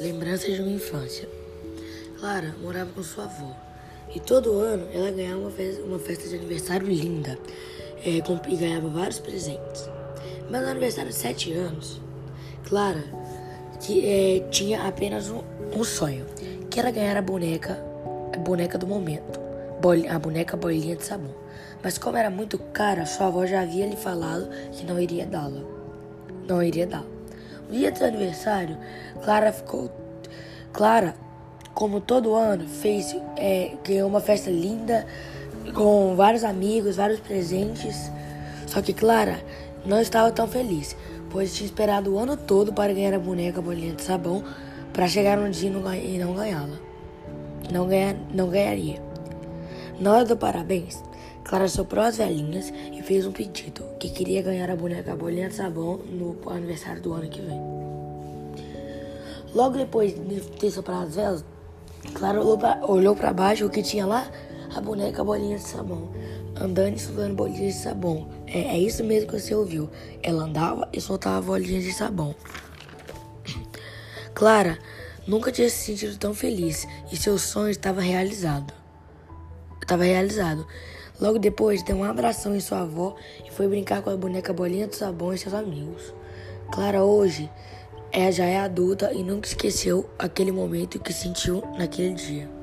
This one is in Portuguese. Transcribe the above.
Lembranças de uma infância. Clara morava com sua avó e todo ano ela ganhava uma festa, uma festa de aniversário linda é, com, e ganhava vários presentes. Mas no aniversário de 7 anos, Clara que, é, tinha apenas um, um, sonho, que era ganhar a boneca, a boneca do momento, a boneca bolinha de sabão. Mas como era muito cara, sua avó já havia lhe falado que não iria dá-la. Não iria dar. Dia do aniversário, Clara ficou. Clara, como todo ano, fez é, ganhou uma festa linda com vários amigos, vários presentes. Só que Clara não estava tão feliz, pois tinha esperado o ano todo para ganhar a boneca bolinha de sabão para chegar um dia e não ganhá-la. Não, ganhar, não ganharia. Na hora do parabéns, Clara soprou as velhinhas e fez um pedido, que queria ganhar a boneca Bolinha de Sabão no aniversário do ano que vem. Logo depois de ter soprado as velas, Clara olhou para baixo o que tinha lá? A boneca Bolinha de Sabão, andando e soltando bolinhas de sabão. É, é isso mesmo que você ouviu. Ela andava e soltava bolinhas de sabão. Clara nunca tinha se sentido tão feliz e seu sonho estava realizado. Estava realizado. Logo depois, deu um abração em sua avó e foi brincar com a boneca Bolinha do Sabão e seus amigos. Clara hoje é, já é adulta e nunca esqueceu aquele momento que sentiu naquele dia.